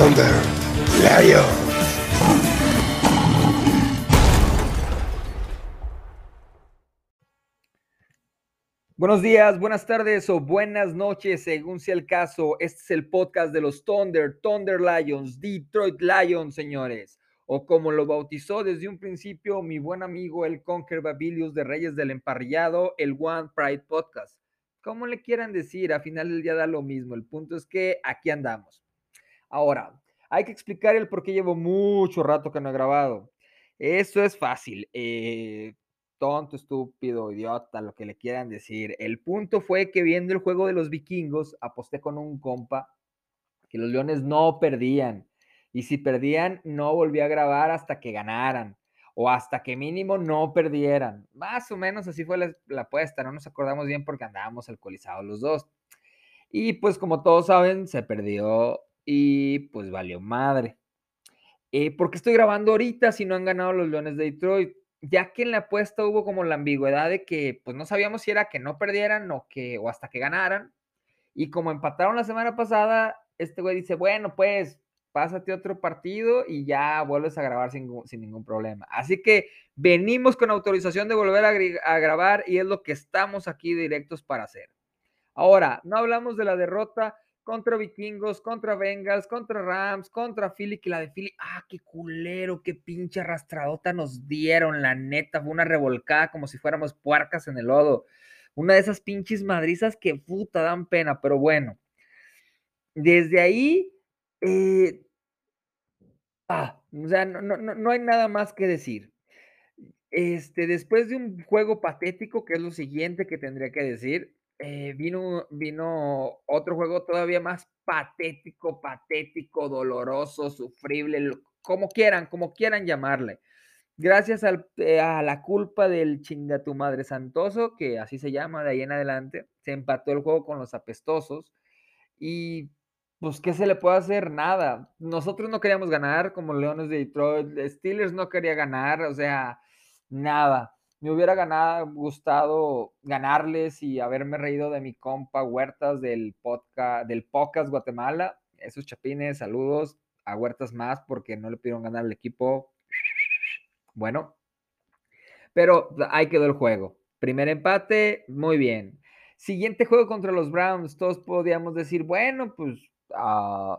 Thunder Lion. Buenos días, buenas tardes o buenas noches, según sea el caso. Este es el podcast de los Thunder, Thunder Lions, Detroit Lions, señores. O como lo bautizó desde un principio mi buen amigo el Conquer Babilius de Reyes del Emparrillado, el One Pride Podcast. Como le quieran decir, a final del día da lo mismo. El punto es que aquí andamos. Ahora, hay que explicar el por qué llevo mucho rato que no he grabado. Eso es fácil. Eh, tonto, estúpido, idiota, lo que le quieran decir. El punto fue que viendo el juego de los vikingos, aposté con un compa que los leones no perdían. Y si perdían, no volví a grabar hasta que ganaran. O hasta que mínimo no perdieran. Más o menos así fue la, apuesta. No nos acordamos bien porque andábamos alcoholizados los dos. Y pues como todos saben, se perdió y pues valió madre. Eh, ¿Por qué estoy grabando ahorita si no han ganado los Leones de Detroit? ya que en la apuesta hubo como la ambigüedad de que pues no sabíamos si era que no perdieran o que o hasta que ganaran. Y como empataron la semana pasada, este güey dice, bueno, pues pásate otro partido y ya vuelves a grabar sin, ningún problema. Así que venimos con autorización de volver a grabar y es lo que estamos aquí directos para hacer. Ahora, no hablamos de la derrota contra Vikingos, contra Bengals, contra Rams, contra Philly, que la de Philly, ah, qué culero, qué pinche arrastradota nos dieron, la neta, fue una revolcada como si fuéramos puercas en el lodo. Una de esas pinches madrizas que puta dan pena, pero bueno. Desde ahí, eh, ah, o sea, no, no, no hay nada más que decir. Este, después de un juego patético, que es lo siguiente que tendría que decir, eh, vino, vino otro juego todavía más patético, patético, doloroso, sufrible, como quieran, como quieran llamarle. Gracias eh, a la culpa del chinga tu madre santoso, que así se llama de ahí en adelante, se empató el juego con los apestosos. Y pues, ¿qué se le puede hacer? Nada. Nosotros no queríamos ganar como Leones de Detroit, Steelers no quería ganar, o sea, nada me hubiera ganado, gustado ganarles y haberme reído de mi compa Huertas del podcast, del podcast Guatemala. Esos chapines, saludos a Huertas más porque no le pidieron ganar al equipo. Bueno, pero ahí quedó el juego. Primer empate, muy bien. Siguiente juego contra los Browns, todos podíamos decir, bueno, pues uh,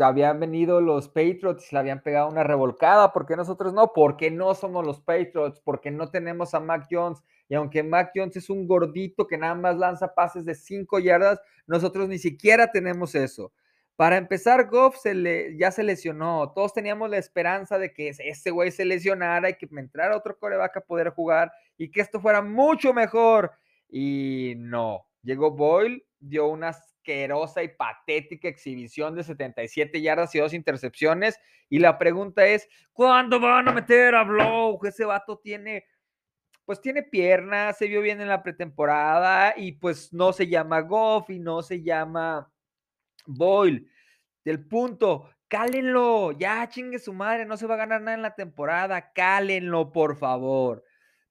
habían venido los Patriots y le habían pegado una revolcada, ¿por qué nosotros no? Porque no somos los Patriots, porque no tenemos a Mac Jones, y aunque Mac Jones es un gordito que nada más lanza pases de 5 yardas, nosotros ni siquiera tenemos eso. Para empezar, Goff se le, ya se lesionó. Todos teníamos la esperanza de que ese güey se lesionara y que me entrara otro coreback a poder jugar y que esto fuera mucho mejor. Y no. Llegó Boyle, dio unas asquerosa y patética exhibición de 77 yardas y dos intercepciones. Y la pregunta es, ¿cuándo van a meter a Blow? Ese vato tiene, pues tiene piernas, se vio bien en la pretemporada y pues no se llama Goff y no se llama Boyle. Del punto, cálenlo, ya chingue su madre, no se va a ganar nada en la temporada, cálenlo, por favor.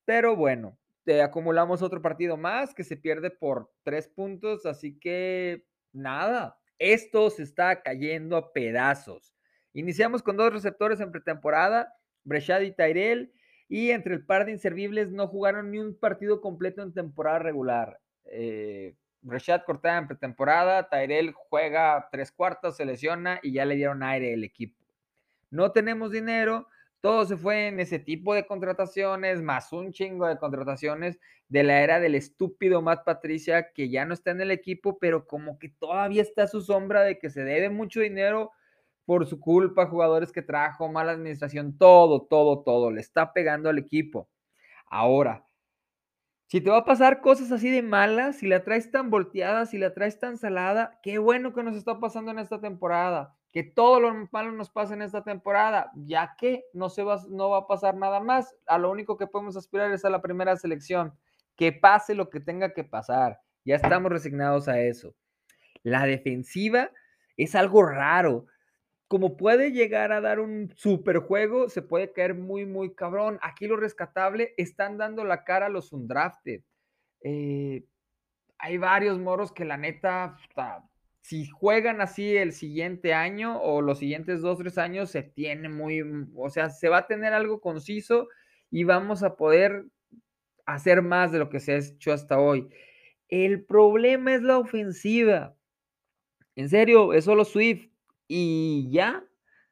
Pero bueno, acumulamos otro partido más que se pierde por tres puntos, así que nada, esto se está cayendo a pedazos. Iniciamos con dos receptores en pretemporada, Breshad y Tyrell, y entre el par de inservibles no jugaron ni un partido completo en temporada regular. Eh, Breshad cortada en pretemporada, Tyrell juega tres cuartos, se lesiona y ya le dieron aire el equipo. No tenemos dinero, todo se fue en ese tipo de contrataciones, más un chingo de contrataciones de la era del estúpido Matt Patricia, que ya no está en el equipo, pero como que todavía está a su sombra de que se debe mucho dinero por su culpa, jugadores que trajo, mala administración, todo, todo, todo, le está pegando al equipo. Ahora, si te va a pasar cosas así de malas, si la traes tan volteada, si la traes tan salada, qué bueno que nos está pasando en esta temporada que todo lo malo nos pase en esta temporada, ya que no, se va, no va a pasar nada más. A lo único que podemos aspirar es a la primera selección. Que pase lo que tenga que pasar. Ya estamos resignados a eso. La defensiva es algo raro. Como puede llegar a dar un super juego, se puede caer muy, muy cabrón. Aquí lo rescatable, están dando la cara a los undrafted. Eh, hay varios moros que la neta si juegan así el siguiente año o los siguientes dos, tres años, se tiene muy, o sea, se va a tener algo conciso y vamos a poder hacer más de lo que se ha hecho hasta hoy. El problema es la ofensiva. En serio, es solo Swift. Y ya,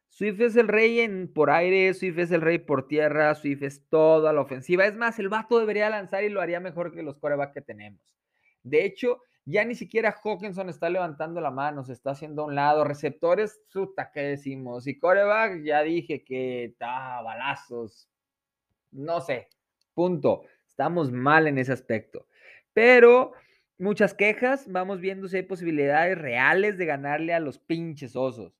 Swift es el rey en, por aire, Swift es el rey por tierra, Swift es toda la ofensiva. Es más, el vato debería lanzar y lo haría mejor que los coreback que tenemos. De hecho, ya ni siquiera Hawkinson está levantando la mano, se está haciendo a un lado. Receptores, suta, ¿qué decimos? Y coreback, ya dije que está balazos. No sé, punto. Estamos mal en ese aspecto. Pero muchas quejas, vamos viendo si hay posibilidades reales de ganarle a los pinches osos.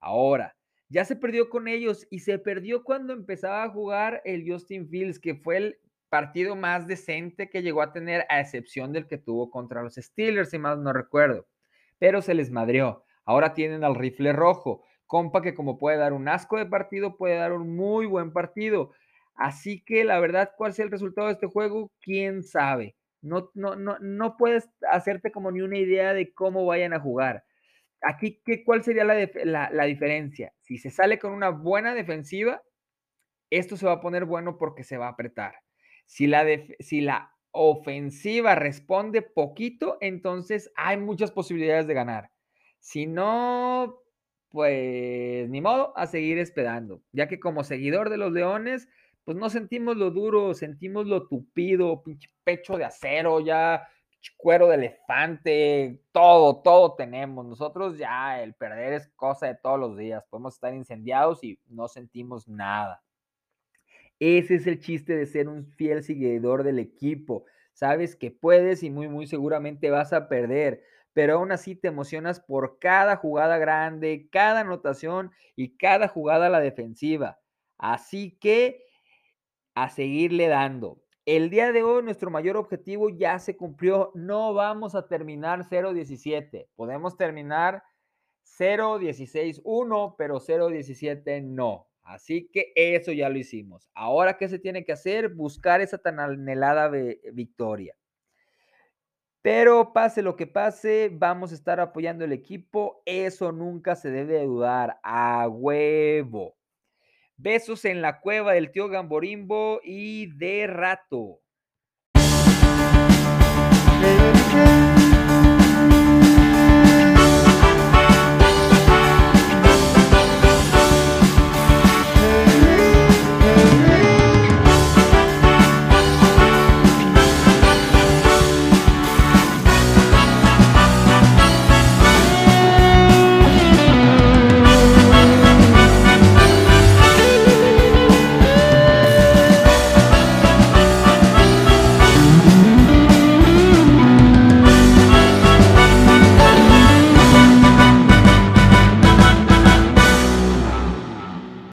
Ahora, ya se perdió con ellos y se perdió cuando empezaba a jugar el Justin Fields, que fue el partido más decente que llegó a tener, a excepción del que tuvo contra los Steelers, si más no recuerdo. Pero se les madrió. Ahora tienen al rifle rojo, compa que como puede dar un asco de partido, puede dar un muy buen partido. Así que la verdad, ¿cuál sea el resultado de este juego? ¿Quién sabe? No, no, no, no puedes hacerte como ni una idea de cómo vayan a jugar. Aquí, ¿qué, ¿cuál sería la, la diferencia? Si se sale con una buena defensiva, esto se va a poner bueno porque se va a apretar. Si la, si la ofensiva responde poquito, entonces hay muchas posibilidades de ganar. Si no, pues ni modo, a seguir esperando, ya que como seguidor de los Leones, pues no sentimos lo duro, sentimos lo tupido, pinche pecho de acero, ya cuero de elefante, todo, todo tenemos. Nosotros ya el perder es cosa de todos los días. Podemos estar incendiados y no sentimos nada. Ese es el chiste de ser un fiel seguidor del equipo. Sabes que puedes y muy, muy seguramente vas a perder, pero aún así te emocionas por cada jugada grande, cada anotación y cada jugada a la defensiva. Así que a seguirle dando. El día de hoy nuestro mayor objetivo ya se cumplió. No vamos a terminar 0-17. Podemos terminar 0-16-1, pero 0-17 no. Así que eso ya lo hicimos. Ahora, ¿qué se tiene que hacer? Buscar esa tan anhelada victoria. Pero pase lo que pase, vamos a estar apoyando el equipo. Eso nunca se debe dudar. A huevo. Besos en la cueva del tío Gamborimbo y de rato.